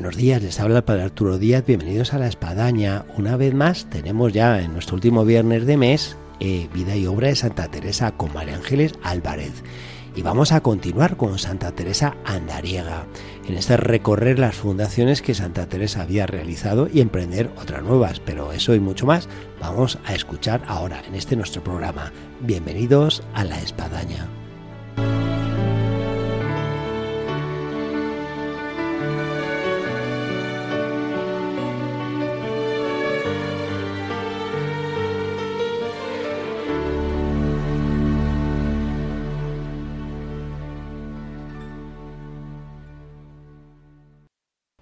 Buenos días, les habla el Padre Arturo Díaz, bienvenidos a La Espadaña. Una vez más tenemos ya en nuestro último viernes de mes eh, Vida y Obra de Santa Teresa con María Ángeles Álvarez. Y vamos a continuar con Santa Teresa Andariega, en este recorrer las fundaciones que Santa Teresa había realizado y emprender otras nuevas. Pero eso y mucho más vamos a escuchar ahora en este nuestro programa. Bienvenidos a La Espadaña.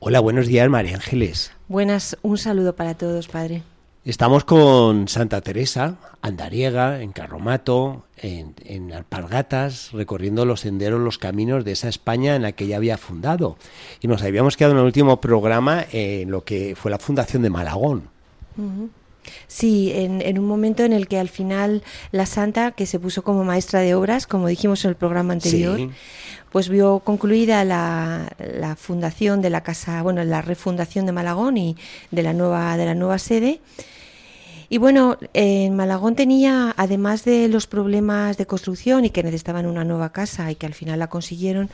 Hola, buenos días, María Ángeles. Buenas, un saludo para todos, padre. Estamos con Santa Teresa, andariega, en Carromato, en, en, Alpargatas, recorriendo los senderos, los caminos de esa España en la que ella había fundado. Y nos habíamos quedado en el último programa en lo que fue la fundación de Malagón. Uh -huh. Sí, en, en, un momento en el que al final la santa, que se puso como maestra de obras, como dijimos en el programa anterior, sí. Pues vio concluida la, la, fundación de la casa, bueno, la refundación de Malagón y de la nueva, de la nueva sede. Y bueno, en Malagón tenía, además de los problemas de construcción y que necesitaban una nueva casa y que al final la consiguieron,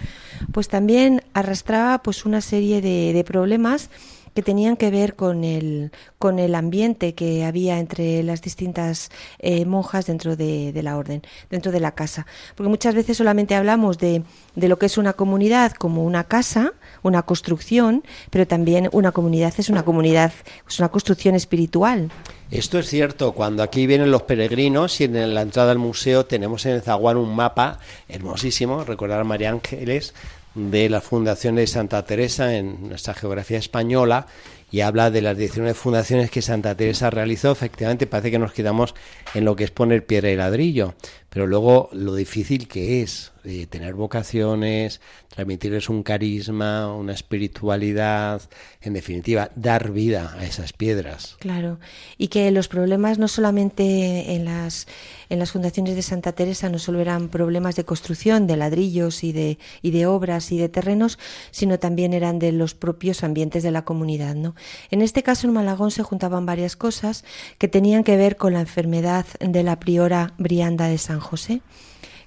pues también arrastraba pues una serie de, de problemas que tenían que ver con el, con el ambiente que había entre las distintas eh, monjas dentro de, de, la orden, dentro de la casa. Porque muchas veces solamente hablamos de, de, lo que es una comunidad como una casa, una construcción, pero también una comunidad es una comunidad, es una construcción espiritual. Esto es cierto, cuando aquí vienen los peregrinos y en la entrada al museo tenemos en el zaguán un mapa hermosísimo, recordar a María Ángeles, de la Fundación de Santa Teresa en nuestra geografía española y habla de las 19 fundaciones que Santa Teresa realizó. Efectivamente, parece que nos quedamos en lo que es poner piedra y ladrillo, pero luego lo difícil que es eh, tener vocaciones, transmitirles un carisma, una espiritualidad, en definitiva, dar vida a esas piedras. Claro, y que los problemas no solamente en las, en las fundaciones de Santa Teresa no solo eran problemas de construcción, de ladrillos y de, y de obras y de terrenos, sino también eran de los propios ambientes de la comunidad. ¿no? En este caso, en Malagón se juntaban varias cosas que tenían que ver con la enfermedad de la priora Brianda de San José,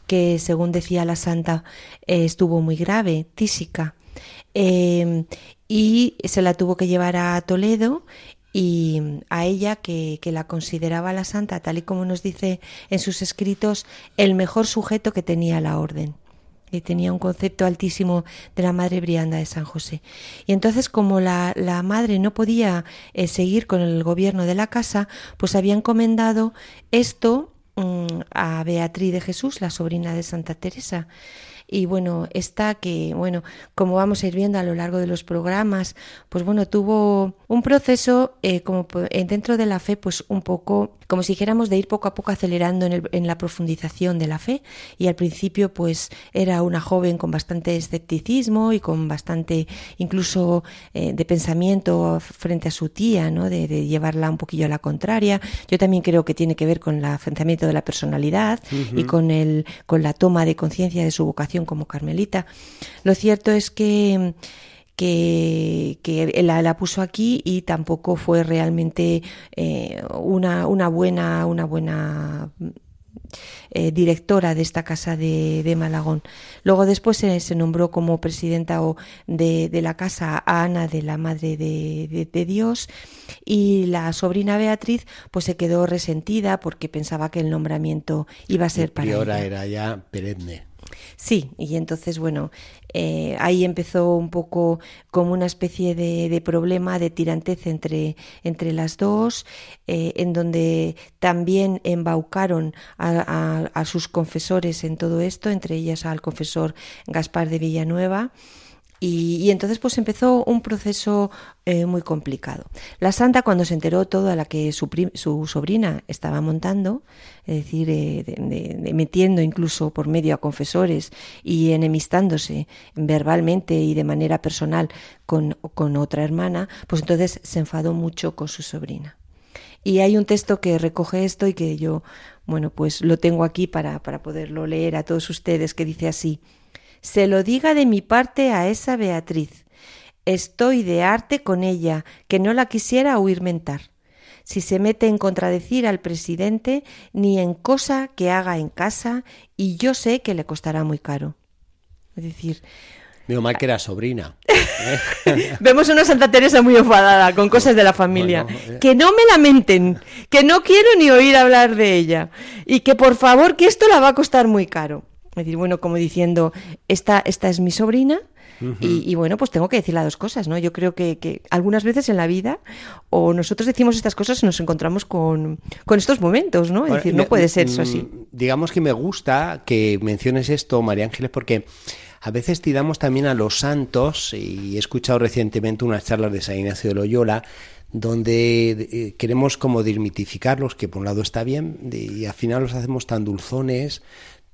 que según decía la santa eh, estuvo muy grave, tísica, eh, y se la tuvo que llevar a Toledo y a ella que, que, la consideraba la santa, tal y como nos dice en sus escritos, el mejor sujeto que tenía la orden. Y tenía un concepto altísimo de la Madre Brianda de San José. Y entonces, como la, la madre no podía eh, seguir con el gobierno de la casa, pues había encomendado esto a Beatriz de Jesús, la sobrina de Santa Teresa. Y bueno, esta que, bueno, como vamos a ir viendo a lo largo de los programas, pues bueno, tuvo un proceso eh, como dentro de la fe, pues un poco, como si dijéramos, de ir poco a poco acelerando en, el, en la profundización de la fe y al principio pues era una joven con bastante escepticismo y con bastante incluso eh, de pensamiento frente a su tía, ¿no? De, de, llevarla un poquillo a la contraria. Yo también creo que tiene que ver con el afianzamiento de la personalidad uh -huh. y con, el, con la toma de conciencia de su vocación como carmelita. Lo cierto es que que, que la, la, puso aquí y tampoco fue realmente eh, una, una, buena una buena eh, directora de esta casa de, de, Malagón. Luego después se, se nombró como presidenta o de, de, la casa a Ana de la Madre de, de, Dios y la sobrina Beatriz pues se quedó resentida porque pensaba que el nombramiento iba a ser para ella. era ya perenne. Sí, y entonces, bueno, eh, ahí empezó un poco como una especie de, problema, de tirantez entre, entre las dos, eh, en donde también embaucaron a, sus confesores en todo esto, entre ellas al confesor Gaspar de Villanueva Y, entonces pues empezó un proceso eh, muy complicado. La santa cuando se enteró todo a la que su, su sobrina estaba montando, es decir, eh, metiendo incluso por medio a confesores y enemistándose verbalmente y de manera personal con, con otra hermana, pues entonces se enfadó mucho con su sobrina. Y hay un texto que recoge esto y que yo, bueno, pues lo tengo aquí para, para poderlo leer a todos ustedes, que dice así se lo diga de mi parte a esa Beatriz. Estoy de arte con ella, que no la quisiera oír mentar. Si se mete en contradecir al presidente, ni en cosa que haga en casa, y yo sé que le costará muy caro. Es decir, Digo mal que era sobrina. Vemos una Santa Teresa muy enfadada con cosas de la familia. Eh. Que no me lamenten, que no quiero ni oír hablar de ella. Y que por favor, que esto la va a costar muy caro. Es decir, bueno, como diciendo, esta, esta es mi sobrina, y, bueno, pues tengo que decir las dos cosas, ¿no? Yo creo que, algunas veces en la vida, o nosotros decimos estas cosas y nos encontramos con, estos momentos, ¿no? Es decir, no puede ser eso así. Mm, digamos que me gusta que menciones esto, María Ángeles, porque a veces tiramos también a los santos, y he escuchado recientemente unas charlas de San Ignacio de Loyola, donde eh, queremos como desmitificarlos, que por un lado está bien, y al final los hacemos tan dulzones,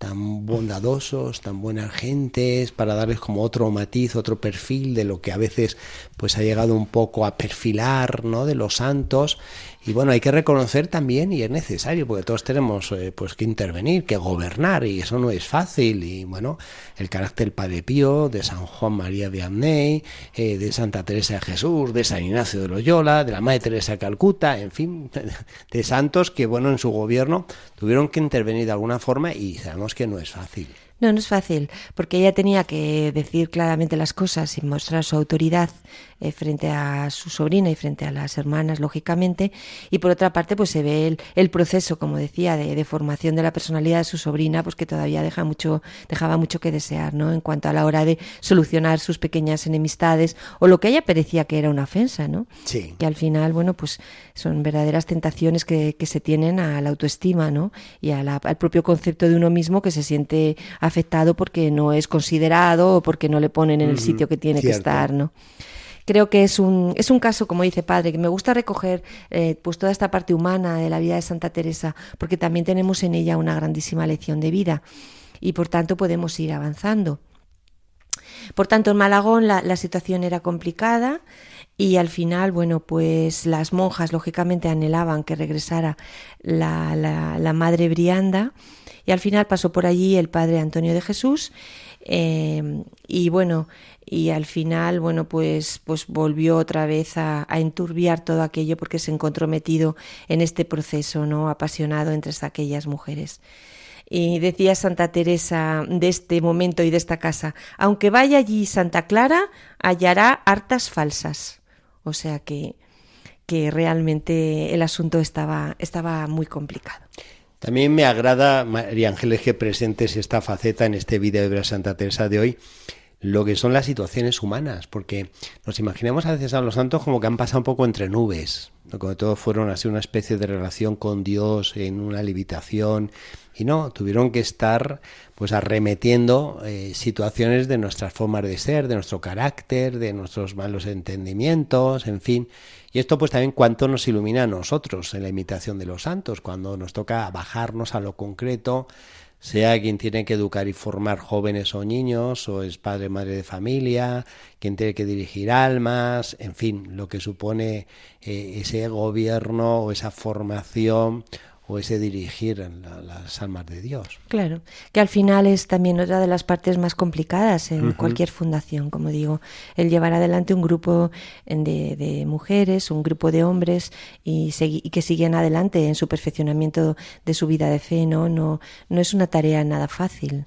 tan bondadosos, tan buenas gentes, para darles como otro matiz, otro perfil de lo que a veces pues ha llegado un poco a perfilar, ¿no? de los santos y bueno, hay que reconocer también, y es necesario, porque todos tenemos eh, pues que intervenir, que gobernar, y eso no es fácil. Y bueno, el carácter Padre Pío, de San Juan María Vianney, eh, de Santa Teresa de Jesús, de San Ignacio de Loyola, de la Madre Teresa de Calcuta, en fin, de santos que bueno, en su gobierno tuvieron que intervenir de alguna forma y sabemos que no es fácil. No, no es fácil, porque ella tenía que decir claramente las cosas y mostrar su autoridad eh, frente a su sobrina y frente a las hermanas, lógicamente, y por otra parte, pues se ve el, el proceso, como decía, de, de, formación de la personalidad de su sobrina, pues que todavía deja mucho, dejaba mucho que desear, ¿no? En cuanto a la hora de solucionar sus pequeñas enemistades o lo que ella parecía que era una ofensa, ¿no? Sí. Que al final, bueno, pues son verdaderas tentaciones que, que se tienen a la autoestima, ¿no? Y al propio concepto de uno mismo que se siente afectado porque no es considerado o porque no le ponen en el sitio que tiene que estar, ¿no? Creo que es un, es un caso, como dice padre, que me gusta recoger eh, pues toda esta parte humana de la vida de Santa Teresa, porque también tenemos en ella una grandísima lección de vida y por tanto podemos ir avanzando. Por tanto, en Malagón la, la situación era complicada y al final, bueno, pues las monjas lógicamente anhelaban que regresara la, la, la madre Brianda y al final pasó por allí el padre Antonio de Jesús eh, y bueno, y al final, bueno, pues, pues volvió otra vez a, enturbiar todo aquello porque se encontró metido en este proceso, ¿no? Apasionado entre aquellas mujeres. Y decía Santa Teresa de este momento y de esta casa, aunque vaya allí Santa Clara, hallará hartas falsas. O sea que, que realmente el asunto estaba, estaba muy complicado. También me agrada, María Ángeles, que presentes esta faceta en este vídeo de la Santa Teresa de hoy, lo que son las situaciones humanas, porque nos imaginamos a veces a los santos como que han pasado un poco entre nubes, como todos fueron así una especie de relación con Dios en una levitación, y no, tuvieron que estar pues arremetiendo eh, situaciones de nuestras formas de ser, de nuestro carácter, de nuestros malos entendimientos, en fin, y esto pues también cuánto nos ilumina a nosotros en la imitación de los santos, cuando nos toca bajarnos a lo concreto, sea quien tiene que educar y formar jóvenes o niños, o es padre, madre de familia, quien tiene que dirigir almas, en fin, lo que supone eh, ese gobierno o esa formación o ese dirigir las almas de Dios. Claro, que al final es también otra de las partes más complicadas en cualquier fundación, como digo, el llevar adelante un grupo de, de mujeres, un grupo de hombres y, y, que siguen adelante en su perfeccionamiento de su vida de fe, ¿no? No, no es una tarea nada fácil.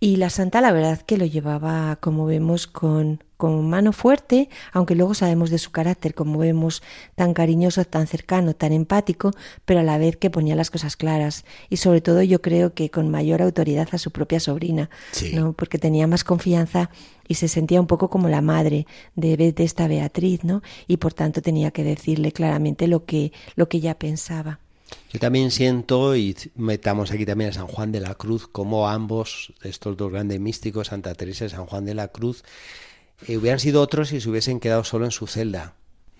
Y la santa, la verdad, que lo llevaba, como vemos, con, con mano fuerte, aunque luego sabemos de su carácter, como vemos, tan cariñoso, tan cercano, tan empático, pero a la vez que ponía las cosas claras. Y sobre todo yo creo que con mayor autoridad a su propia sobrina, ¿no? porque tenía más confianza y se sentía un poco como la madre de, de esta Beatriz, ¿no? Y por tanto tenía que decirle claramente lo que, lo que ella pensaba. Yo también siento, y metamos aquí también a San Juan de la Cruz, como ambos, estos dos grandes místicos, Santa Teresa y San Juan de la Cruz, eh, hubieran sido otros si se hubiesen quedado solo en su celda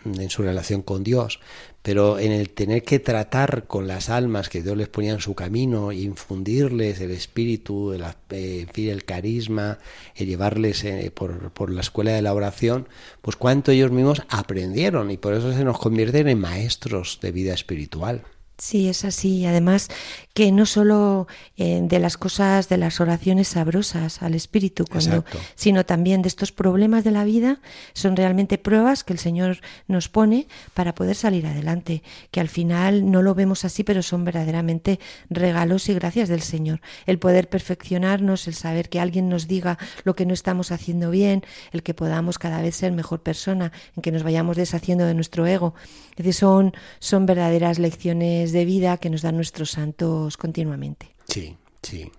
en su relación con Dios, pero en el tener que tratar con las almas que Dios les ponía en su camino infundirles el espíritu, el, eh, el carisma, el llevarles eh, por, por, la escuela de la oración, pues cuánto ellos mismos aprendieron y por eso se nos convierten en maestros de vida espiritual. Sí, es así. Además, que no solo eh, de las cosas, de las oraciones sabrosas al Espíritu, cuando, sino también de estos problemas de la vida, son realmente pruebas que el Señor nos pone para poder salir adelante. Que al final no lo vemos así, pero son verdaderamente regalos y gracias del Señor. El poder perfeccionarnos, el saber que alguien nos diga lo que no estamos haciendo bien, el que podamos cada vez ser mejor persona, en que nos vayamos deshaciendo de nuestro ego. Es decir, son, son verdaderas lecciones de vida que nos dan nuestros santos continuamente. Sí, sí.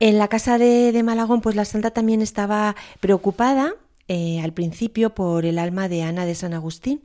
En la casa de, Malagón, pues la santa también estaba preocupada eh, al principio por el alma de Ana de San Agustín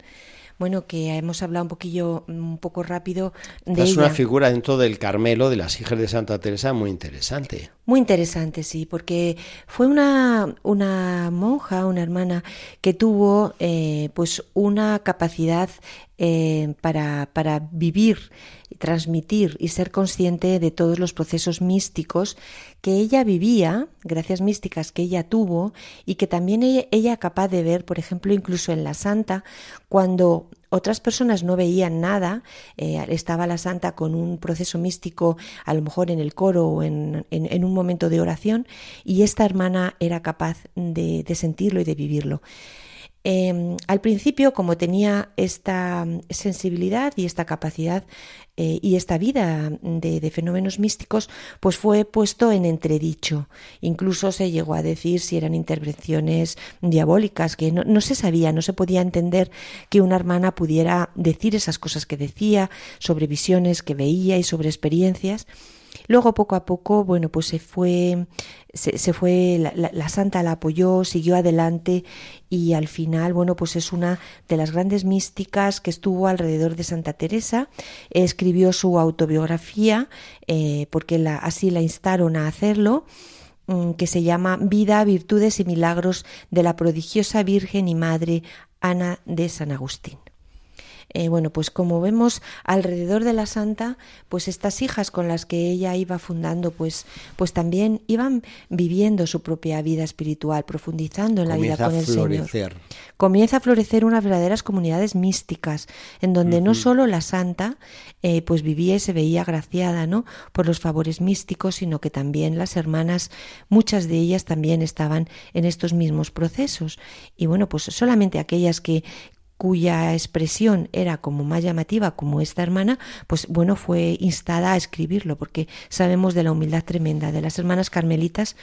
bueno, que hemos hablado un poquillo, un poco rápido de Es una figura dentro del Carmelo de las hijas de Santa Teresa muy interesante. Muy interesante, sí, porque fue una, una monja, una hermana, que tuvo eh, pues una capacidad eh, para, para vivir, transmitir y ser consciente de todos los procesos místicos que ella vivía, gracias místicas que ella tuvo, y que también ella, capaz de ver, por ejemplo, incluso en la santa, cuando otras personas no veían nada, eh, estaba la santa con un proceso místico, a lo mejor en el coro o en, en, un momento de oración, y esta hermana era capaz de, de sentirlo y de vivirlo. Em, al principio, como tenía esta sensibilidad y esta capacidad eh, y esta vida de, fenómenos místicos, pues fue puesto en entredicho. Incluso se llegó a decir si eran intervenciones diabólicas, que no se sabía, no se podía entender que una hermana pudiera decir esas cosas que decía, sobre visiones que veía y sobre experiencias. Luego, poco a poco, bueno, pues se fue, se, fue, la, santa la apoyó, siguió adelante y al final, bueno, pues es una de las grandes místicas que estuvo alrededor de Santa Teresa. Escribió su autobiografía, eh, porque la, así la instaron a hacerlo mm, que se llama Vida, Virtudes y Milagros de la prodigiosa Virgen y Madre Ana de San Agustín. Eh, bueno, pues como vemos alrededor de la santa, pues estas hijas con las que ella iba fundando, pues, pues también iban viviendo su propia vida espiritual, profundizando en la vida con el Señor. Comienza a florecer unas verdaderas comunidades místicas, en donde no solo la santa eh, pues vivía y se veía agraciada, ¿no? por los favores místicos, sino que también las hermanas, muchas de ellas también estaban en estos mismos procesos. Y bueno, pues solamente aquellas que, cuya expresión era como más llamativa como esta hermana, pues bueno, fue instada a escribirlo, porque sabemos de la humildad tremenda de las hermanas carmelitas,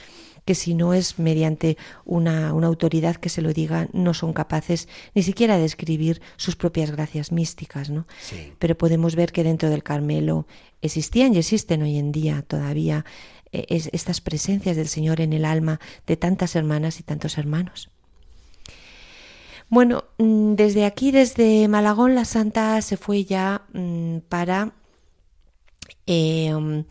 que si no es mediante una, una autoridad que se lo diga, no son capaces ni siquiera de escribir sus propias gracias místicas, ¿no? Pero podemos ver que dentro del Carmelo existían y existen hoy en día todavía eh, estas presencias del Señor en el alma de tantas hermanas y tantos hermanos. Bueno, mm, desde aquí, desde Malagón, la Santa se fue ya mm, para, em,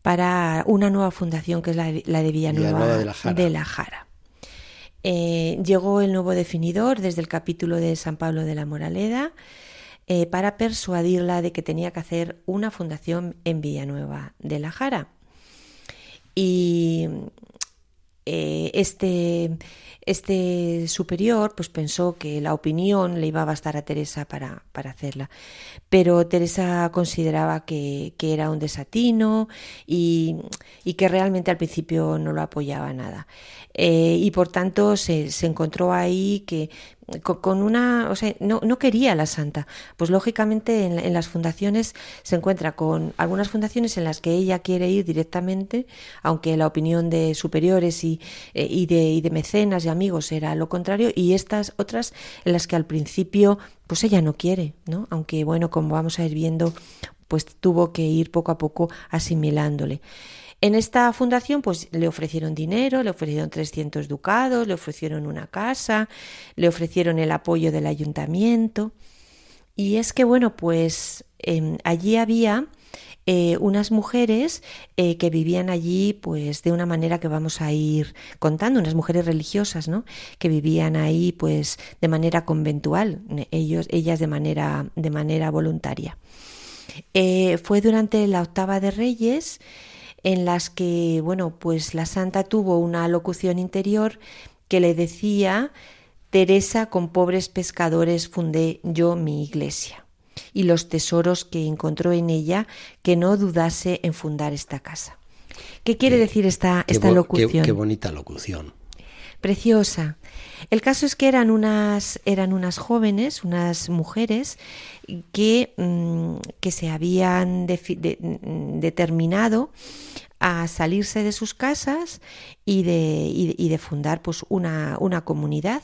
para una nueva fundación que es la, de Villanueva, de la Jara. Eh, llegó el nuevo definidor desde el capítulo de San Pablo de la Moraleda eh, para persuadirla de que tenía que hacer una fundación en Villanueva de la Jara. Y eh, este este superior pues pensó que la opinión le iba a bastar a Teresa para, para hacerla, pero Teresa consideraba que, que era un desatino y, y, que realmente al principio no lo apoyaba nada. Eh, y por tanto se, se encontró ahí que con una, o sea, no, no quería la santa. Pues lógicamente en, las fundaciones se encuentra con algunas fundaciones en las que ella quiere ir directamente, aunque la opinión de superiores y, eh, y, de, y de mecenas y amigos era lo contrario, y estas otras en las que al principio pues ella no quiere, ¿no? Aunque bueno, como vamos a ir viendo, pues tuvo que ir poco a poco asimilándole. En esta fundación pues le ofrecieron dinero, le ofrecieron 300 ducados, le ofrecieron una casa, le ofrecieron el apoyo del ayuntamiento. Y es que bueno, pues em, allí había eh, unas mujeres eh, que vivían allí pues de una manera que vamos a ir contando, unas mujeres religiosas, ¿no? Que vivían ahí pues de manera conventual, ellos, ellas de manera, de manera voluntaria. Eh, fue durante la octava de Reyes en las que, bueno, pues la santa tuvo una locución interior que le decía, Teresa, con pobres pescadores fundé yo mi iglesia y los tesoros que encontró en ella, que no dudase en fundar esta casa. ¿Qué quiere decir esta, esta locución? qué bonita locución preciosa. El caso es que eran unas, eran unas jóvenes, unas mujeres que, mm, que se habían mm, determinado a salirse de sus casas y de, y de fundar pues una, una comunidad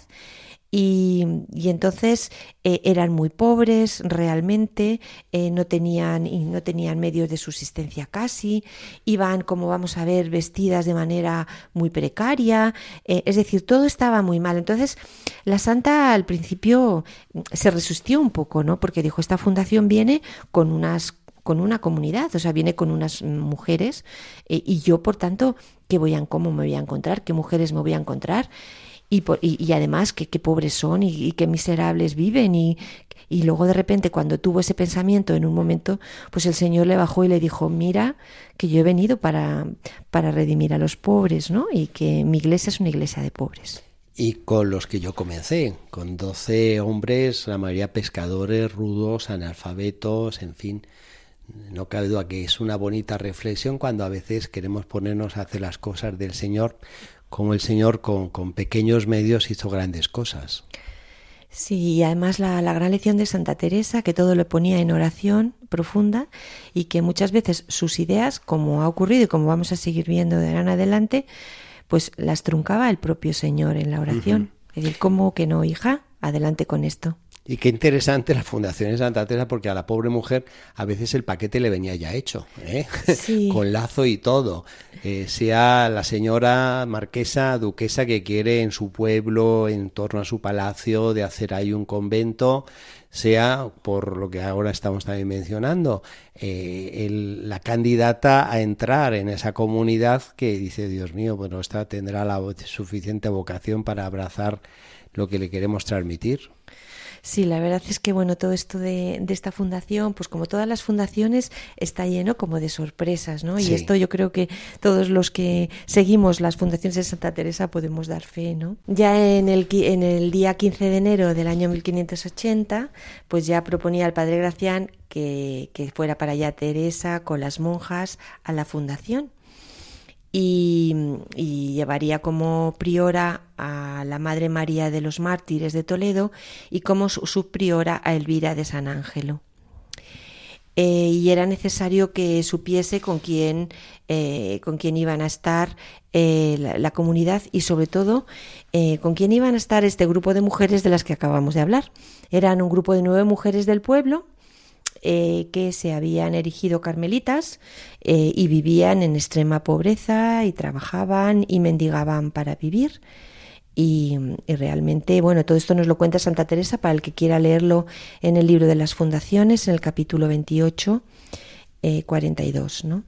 y, entonces eh, eran muy pobres realmente, eh, no, tenían, y no tenían medios de subsistencia casi, iban, como vamos a ver, vestidas de manera muy precaria, eh, es decir, todo estaba muy mal. Entonces, la santa al principio se resistió un poco, ¿no? Porque dijo, esta fundación viene con unas con una comunidad, o sea, viene con unas mujeres y yo, por tanto, ¿qué voy a, cómo me voy a encontrar? ¿Qué mujeres me voy a encontrar? Y, y, además qué pobres son y, qué miserables viven y, y luego de repente cuando tuvo ese pensamiento en un momento, pues el Señor le bajó y le dijo, mira que yo he venido para, para redimir a los pobres, ¿no? Y que mi iglesia es una iglesia de pobres. Y con los que yo comencé, con doce hombres, la mayoría pescadores, rudos, analfabetos, en fin. No cabe duda que es una bonita reflexión cuando a veces queremos ponernos a hacer las cosas del Señor como el Señor con, pequeños medios hizo grandes cosas. Sí, y además la, la, gran lección de Santa Teresa, que todo lo ponía en oración profunda y que muchas veces sus ideas, como ha ocurrido y como vamos a seguir viendo de ahora en adelante, pues las truncaba el propio Señor en la oración. Es decir, ¿cómo que no, hija? Adelante con esto. Y qué interesante la Fundación de Santa Teresa porque a la pobre mujer a veces el paquete le venía ya hecho, ¿eh? con lazo y todo. Eh, sea la señora marquesa, duquesa que quiere en su pueblo, en torno a su palacio, de hacer ahí un convento, sea por lo que ahora estamos también mencionando, eh, la candidata a entrar en esa comunidad que dice, Dios mío, bueno, esta tendrá la suficiente vocación para abrazar lo que le queremos transmitir. Sí, la verdad es que bueno, todo esto de, esta fundación, pues como todas las fundaciones, está lleno como de sorpresas, ¿no? Y esto yo creo que todos los que seguimos las fundaciones de Santa Teresa podemos dar fe, ¿no? Ya en el, en el día 15 de enero del año 1580, pues ya proponía el padre Gracián que, que fuera para allá Teresa con las monjas a la fundación y, llevaría como priora a la Madre María de los Mártires de Toledo y como subpriora a Elvira de San Ángelo. Eh, y era necesario que supiese con quién, eh, con quién iban a estar eh, la, comunidad y sobre todo con quién iban a estar este grupo de mujeres de las que acabamos de hablar. Eran un grupo de nueve mujeres del pueblo eh, que se habían erigido carmelitas eh, y vivían en extrema pobreza y trabajaban y mendigaban para vivir. Y, realmente, bueno, todo esto nos lo cuenta Santa Teresa para el que quiera leerlo en el libro de las fundaciones, en el capítulo 28, 42. Eh, ¿no?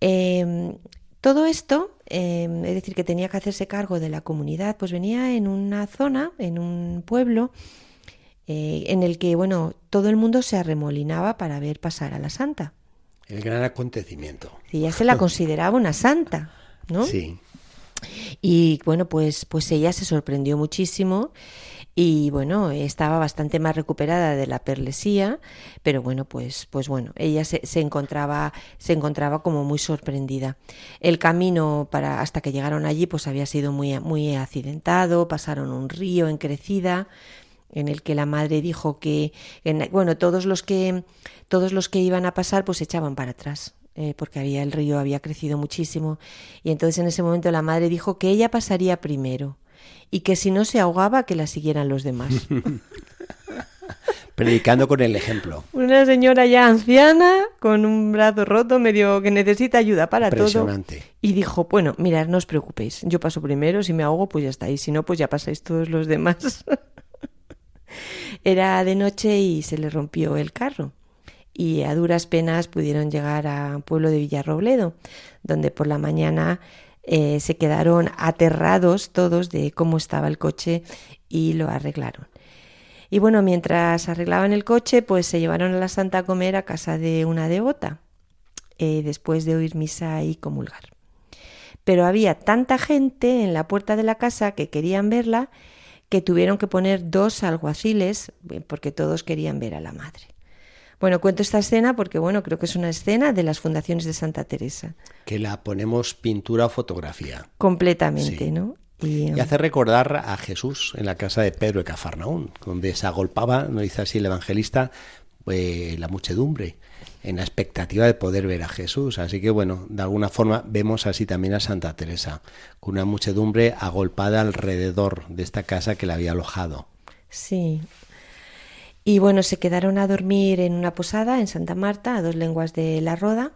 Em, todo esto, em, es decir, que tenía que hacerse cargo de la comunidad, pues venía en una zona, en un pueblo, eh, en el que, bueno, todo el mundo se arremolinaba para ver pasar a la santa. El gran acontecimiento. Y ya se la consideraba una santa, ¿no? Sí. Y bueno, pues, pues ella se sorprendió muchísimo y bueno, estaba bastante más recuperada de la perlesía, pero bueno, pues, pues bueno, ella se, se, encontraba, se encontraba como muy sorprendida. El camino para hasta que llegaron allí, pues había sido muy, muy accidentado, pasaron un río en crecida, en el que la madre dijo que bueno todos los que todos los que iban a pasar pues echaban para atrás eh, porque había el río había crecido muchísimo. Y entonces en ese momento la madre dijo que ella pasaría primero y que si no se ahogaba que la siguieran los demás. Predicando con el ejemplo. Una señora ya anciana con un brazo roto medio que necesita ayuda para todo y dijo bueno mirad no os preocupéis. Yo paso primero si me ahogo pues ya está y si no pues ya pasáis todos los demás Era de noche y se le rompió el carro. y a duras penas pudieron llegar al pueblo de Villarrobledo, donde por la mañana eh, se quedaron aterrados todos de cómo estaba el coche y lo arreglaron. Y bueno, mientras arreglaban el coche, pues se llevaron a la santa a comer a casa de una devota, eh, después de oír misa y comulgar. Pero había tanta gente en la puerta de la casa que querían verla que tuvieron que poner dos alguaciles eh, porque todos querían ver a la madre. Bueno, cuento esta escena porque, bueno, creo que es una escena de las fundaciones de Santa Teresa. Que la ponemos pintura o fotografía. Completamente, ¿no? Y, hace recordar a Jesús en la casa de Pedro de Cafarnaún, donde se agolpaba, no dice así el evangelista, eh, la muchedumbre, en la expectativa de poder ver a Jesús. Así que bueno, de alguna forma vemos así también a Santa Teresa, con una muchedumbre agolpada alrededor de esta casa que la había alojado. Sí. Y bueno, se quedaron a dormir en una posada en Santa Marta, a dos lenguas de la Roda,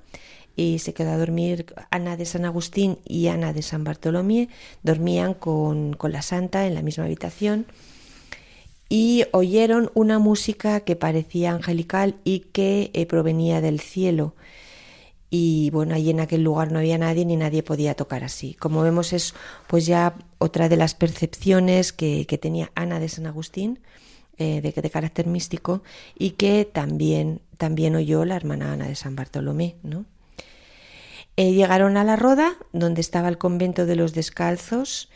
y se quedó a dormir Ana de San Agustín y Ana de San Bartolomé, dormían con, la santa en la misma habitación y oyeron una música que parecía angelical y que eh, provenía del cielo. Y bueno, allí en aquel lugar no había nadie ni nadie podía tocar así. Como vemos es pues ya otra de las percepciones que, tenía Ana de San Agustín, eh, de, carácter místico, y que también, también oyó la hermana Ana de San Bartolomé, ¿no? Eh, llegaron a la Roda, donde estaba el convento de los descalzos,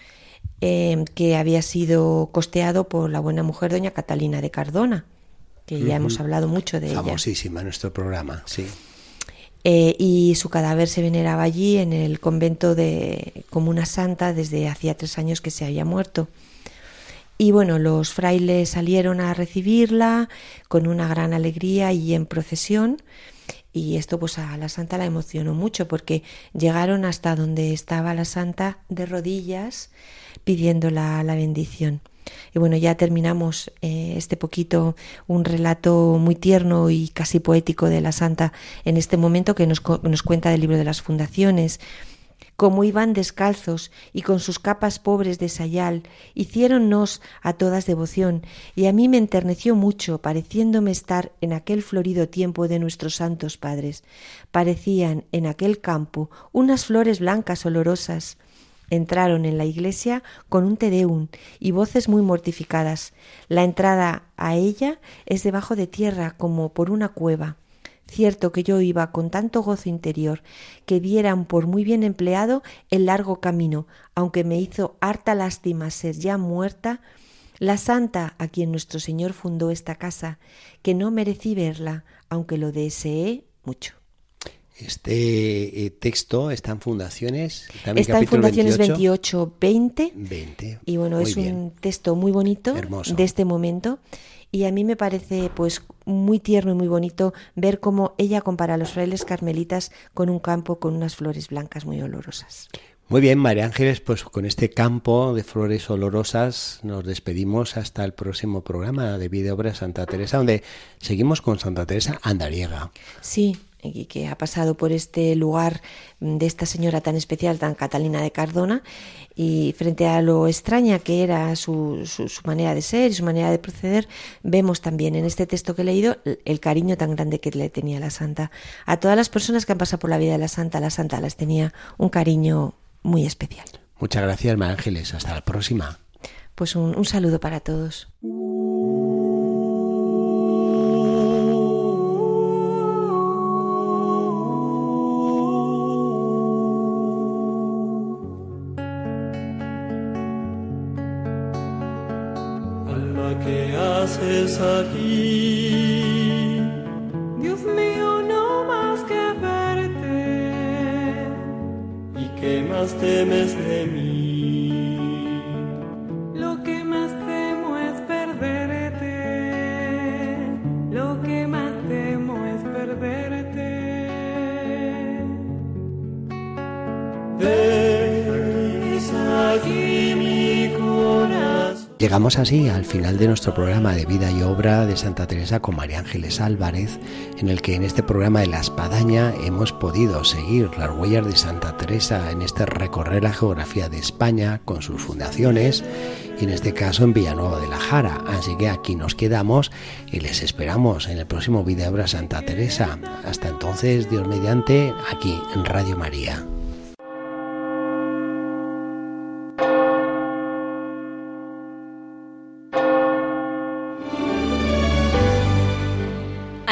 eh, que había sido costeado por la buena mujer doña Catalina de Cardona, que ya hemos hablado mucho de ella. Famosísima en nuestro programa, sí. Eh, y su cadáver se veneraba allí en el convento de como una santa desde hacía tres años que se había muerto. Y bueno, los frailes salieron a recibirla con una gran alegría y en procesión y esto pues a la santa la emocionó mucho porque llegaron hasta donde estaba la santa de rodillas pidiendo la, bendición. Y bueno, ya terminamos eh, este poquito, un relato muy tierno y casi poético de la santa en este momento que nos, nos cuenta del libro de las fundaciones como iban descalzos y con sus capas pobres de sayal, hiciéronnos a todas devoción, y a mí me enterneció mucho, pareciéndome estar en aquel florido tiempo de nuestros santos padres. Parecían en aquel campo unas flores blancas olorosas. Entraron en la iglesia con un tedeum y voces muy mortificadas. La entrada a ella es debajo de tierra como por una cueva. Cierto que yo iba con tanto gozo interior que dieran por muy bien empleado el largo camino, aunque me hizo harta lástima ser ya muerta, la santa a quien nuestro Señor fundó esta casa, que no merecí verla, aunque lo deseé mucho. Este eh, texto está en Fundaciones. Está en Fundaciones 28, 20. Y bueno, es un texto muy bonito de este momento y a mí me parece pues muy tierno y muy bonito ver cómo ella compara a los frailes carmelitas con un campo con unas flores blancas muy olorosas. Muy bien, María Ángeles, pues con este campo de flores olorosas nos despedimos hasta el próximo programa de Vida Obra Santa Teresa, donde seguimos con Santa Teresa Andariega. Sí, y que ha pasado por este lugar de esta señora tan especial, tan Catalina de Cardona, y frente a lo extraña que era su, su, manera de ser y su manera de proceder, vemos también en este texto que he leído el cariño tan grande que le tenía la santa. A todas las personas que han pasado por la vida de la santa, la santa las tenía un cariño muy especial. Muchas gracias, María Ángeles. Hasta la próxima. Pues un, un saludo para todos. Aquí. Dios mío, no más que verte. ¿Y qué más temes de mí? Llegamos así al final de nuestro programa de vida y obra de Santa Teresa con María Ángeles Álvarez, en el que en este programa de La Espadaña hemos podido seguir las huellas de Santa Teresa en este recorrer la geografía de España con sus fundaciones y en este caso en Villanueva de la Jara. Así que aquí nos quedamos y les esperamos en el próximo video obra Santa Teresa. Hasta entonces, Dios mediante, aquí en Radio María.